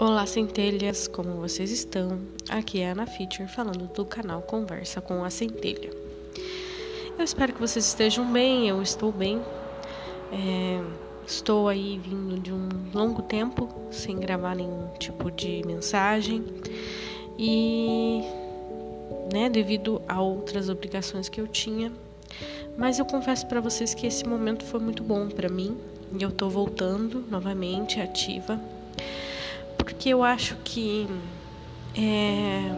Olá, centelhas, como vocês estão? Aqui é a Ana Feature falando do canal Conversa com a Centelha. Eu espero que vocês estejam bem, eu estou bem. É, estou aí vindo de um longo tempo sem gravar nenhum tipo de mensagem e, né, devido a outras obrigações que eu tinha. Mas eu confesso para vocês que esse momento foi muito bom para mim e eu tô voltando novamente ativa porque eu acho que é,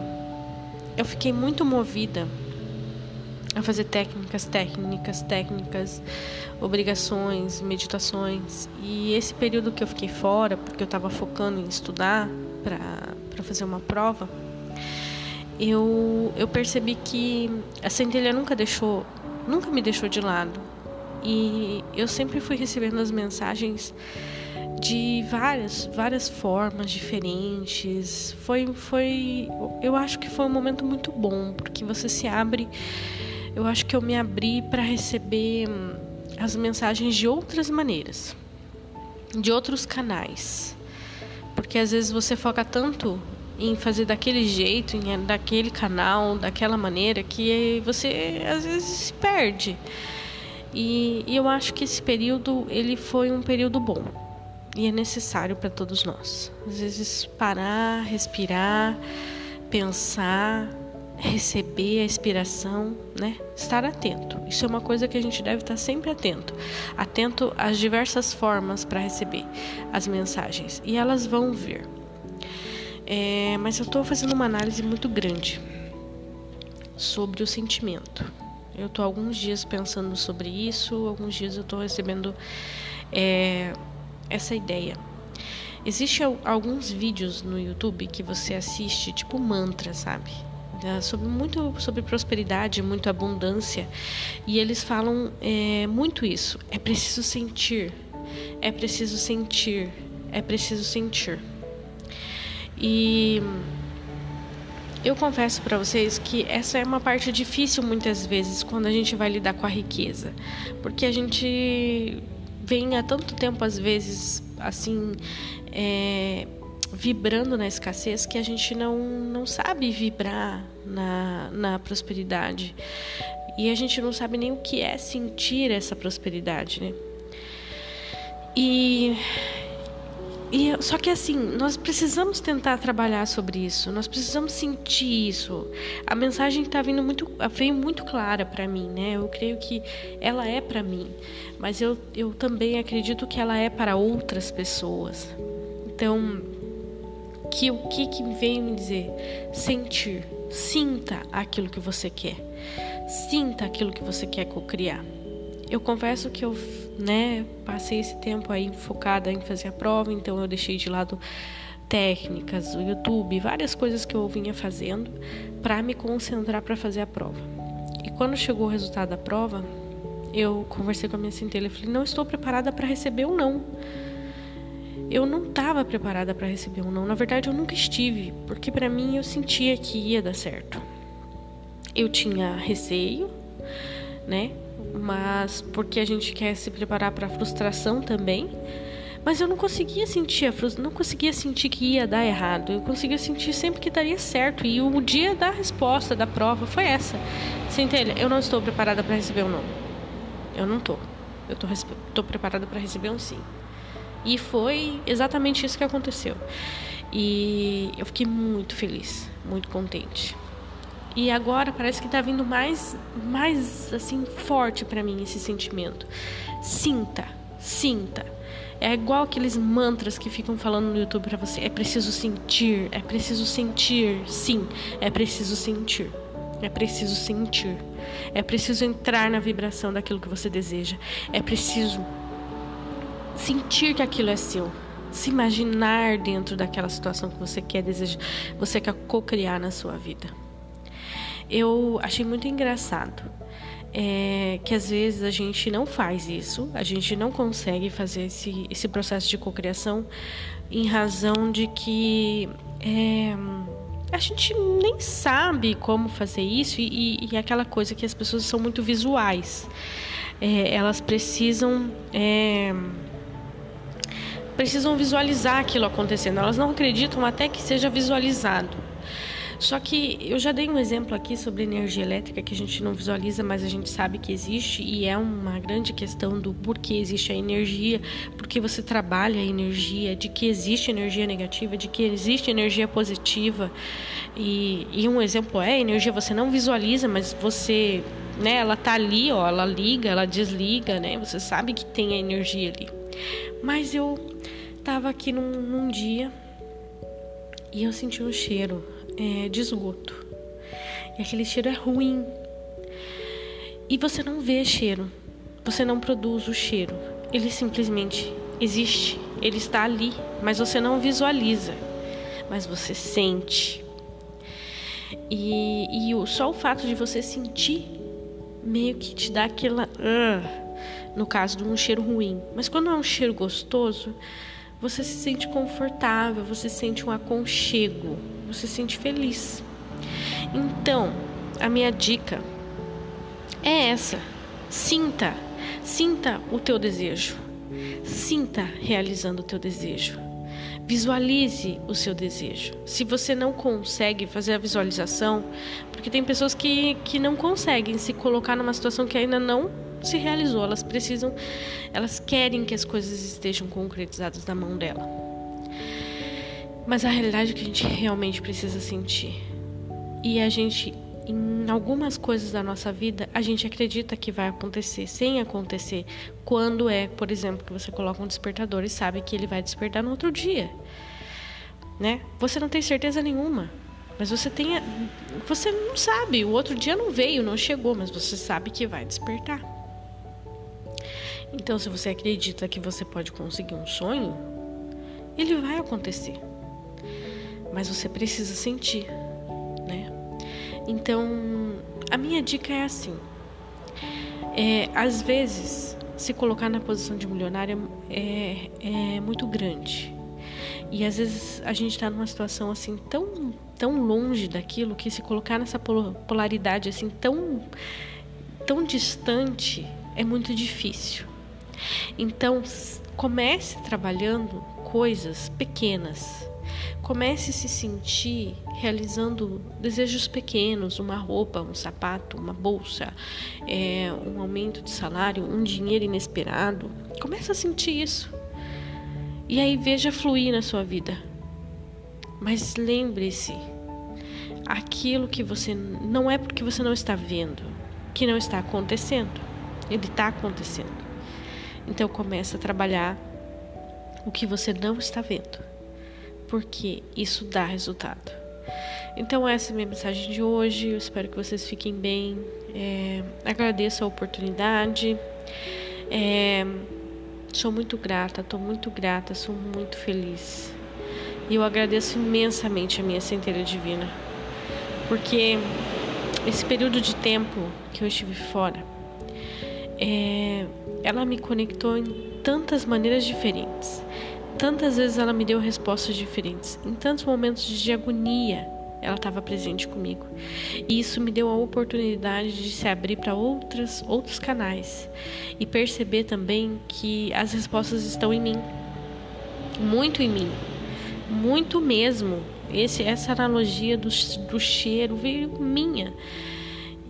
eu fiquei muito movida a fazer técnicas, técnicas, técnicas, obrigações, meditações. E esse período que eu fiquei fora, porque eu estava focando em estudar para fazer uma prova, eu, eu percebi que a centelha nunca deixou, nunca me deixou de lado. E eu sempre fui recebendo as mensagens de várias, várias formas diferentes. Foi, foi, eu acho que foi um momento muito bom, porque você se abre. Eu acho que eu me abri para receber hum, as mensagens de outras maneiras, de outros canais. Porque às vezes você foca tanto em fazer daquele jeito, em daquele canal, daquela maneira, que você às vezes se perde. E, e eu acho que esse período ele foi um período bom e é necessário para todos nós. Às vezes parar, respirar, pensar, receber a inspiração, né? Estar atento. Isso é uma coisa que a gente deve estar sempre atento, atento às diversas formas para receber as mensagens e elas vão vir. É, mas eu estou fazendo uma análise muito grande sobre o sentimento. Eu estou alguns dias pensando sobre isso, alguns dias eu estou recebendo é, essa ideia. Existem alguns vídeos no YouTube que você assiste, tipo mantra, sabe? Sobre muito sobre prosperidade, muita abundância, e eles falam é, muito isso. É preciso sentir, é preciso sentir, é preciso sentir. E eu confesso para vocês que essa é uma parte difícil muitas vezes quando a gente vai lidar com a riqueza, porque a gente vem há tanto tempo, às vezes, assim, é, vibrando na escassez que a gente não, não sabe vibrar na, na prosperidade. E a gente não sabe nem o que é sentir essa prosperidade, né? E e, só que assim, nós precisamos tentar trabalhar sobre isso, nós precisamos sentir isso. A mensagem está vindo muito, veio muito clara para mim, né? Eu creio que ela é para mim, mas eu, eu também acredito que ela é para outras pessoas. Então, que o que, que veio me dizer? Sentir, sinta aquilo que você quer, sinta aquilo que você quer co-criar. Eu confesso que eu né, passei esse tempo aí focada em fazer a prova, então eu deixei de lado técnicas, o YouTube, várias coisas que eu vinha fazendo para me concentrar para fazer a prova. E quando chegou o resultado da prova, eu conversei com a minha centelha e falei: "Não estou preparada para receber um não". Eu não estava preparada para receber um não. Na verdade, eu nunca estive, porque para mim eu sentia que ia dar certo. Eu tinha receio, né? Mas porque a gente quer se preparar para a frustração também. Mas eu não conseguia sentir a frustração, não conseguia sentir que ia dar errado. Eu conseguia sentir sempre que daria certo. E o dia da resposta da prova foi essa. Centelha, eu não estou preparada para receber um não. Eu não estou. Eu estou preparada para receber um sim. E foi exatamente isso que aconteceu. E eu fiquei muito feliz, muito contente. E agora parece que está vindo mais, mais assim forte para mim esse sentimento. Sinta, sinta. É igual aqueles mantras que ficam falando no YouTube para você. É preciso sentir, é preciso sentir. Sim, é preciso sentir. É preciso sentir. É preciso entrar na vibração daquilo que você deseja. É preciso sentir que aquilo é seu. Se imaginar dentro daquela situação que você quer desejar, você quer co-criar na sua vida eu achei muito engraçado. É, que às vezes a gente não faz isso, a gente não consegue fazer esse, esse processo de cocriação em razão de que é, a gente nem sabe como fazer isso e, e, aquela coisa que as pessoas são muito visuais. É, elas precisam é, precisam visualizar aquilo acontecendo. Elas não acreditam até que seja visualizado. Só que eu já dei um exemplo aqui sobre energia elétrica que a gente não visualiza, mas a gente sabe que existe e é uma grande questão do porquê existe a energia, porque você trabalha a energia, de que existe energia negativa, de que existe energia positiva. E, e um exemplo é a energia você não visualiza, mas você, né, ela tá ali, ó, ela liga, ela desliga, né? Você sabe que tem a energia ali. Mas eu tava aqui num, num dia e eu senti um cheiro é, de esgoto. E aquele cheiro é ruim. E você não vê cheiro. Você não produz o cheiro. Ele simplesmente existe. Ele está ali, mas você não visualiza. Mas você sente. E, e o, só o fato de você sentir meio que te dá aquela. Uh, no caso de um cheiro ruim. Mas quando é um cheiro gostoso, você se sente confortável, você sente um aconchego você se sente feliz. Então, a minha dica é essa: sinta, sinta o teu desejo, sinta realizando o teu desejo. Visualize o seu desejo. Se você não consegue fazer a visualização, porque tem pessoas que, que não conseguem se colocar numa situação que ainda não se realizou, elas precisam, elas querem que as coisas estejam concretizadas na mão dela. Mas a realidade é que a gente realmente precisa sentir. E a gente, em algumas coisas da nossa vida, a gente acredita que vai acontecer sem acontecer. Quando é, por exemplo, que você coloca um despertador e sabe que ele vai despertar no outro dia. Né? Você não tem certeza nenhuma. Mas você tem. Você não sabe. O outro dia não veio, não chegou, mas você sabe que vai despertar. Então, se você acredita que você pode conseguir um sonho, ele vai acontecer mas você precisa sentir, né? Então, a minha dica é assim: é, às vezes, se colocar na posição de milionária é, é muito grande. E às vezes a gente está numa situação assim tão, tão longe daquilo que se colocar nessa polaridade assim tão, tão distante é muito difícil. Então comece trabalhando coisas pequenas, Comece a se sentir realizando desejos pequenos, uma roupa, um sapato, uma bolsa, é, um aumento de salário, um dinheiro inesperado. Comece a sentir isso. E aí veja fluir na sua vida. Mas lembre-se, aquilo que você não é porque você não está vendo, que não está acontecendo. Ele está acontecendo. Então comece a trabalhar o que você não está vendo porque isso dá resultado. Então, essa é a minha mensagem de hoje. Eu espero que vocês fiquem bem. É, agradeço a oportunidade. É, sou muito grata, estou muito grata, sou muito feliz. E eu agradeço imensamente a minha centelha divina, porque esse período de tempo que eu estive fora, é, ela me conectou em tantas maneiras diferentes. Tantas vezes ela me deu respostas diferentes. Em tantos momentos de agonia, ela estava presente comigo. E isso me deu a oportunidade de se abrir para outros canais e perceber também que as respostas estão em mim. Muito em mim. Muito mesmo. Esse, essa analogia do, do cheiro veio minha.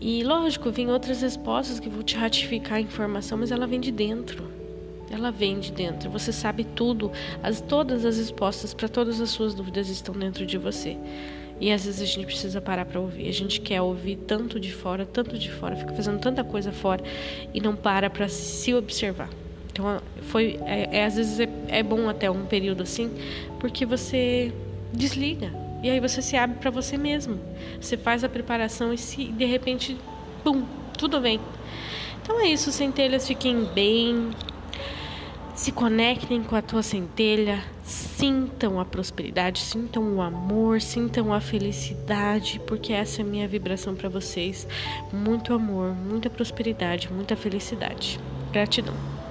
E lógico, vem outras respostas que vão te ratificar a informação, mas ela vem de dentro. Ela vem de dentro. Você sabe tudo. As, todas as respostas para todas as suas dúvidas estão dentro de você. E às vezes a gente precisa parar para ouvir. A gente quer ouvir tanto de fora, tanto de fora, fica fazendo tanta coisa fora e não para para se observar. Então, foi, é, é às vezes é, é bom até um período assim, porque você desliga e aí você se abre para você mesmo. Você faz a preparação e se de repente, pum, tudo vem. Então é isso, centelhas, fiquem bem, se conectem com a tua centelha, sintam a prosperidade, sintam o amor, sintam a felicidade, porque essa é a minha vibração para vocês. Muito amor, muita prosperidade, muita felicidade. Gratidão.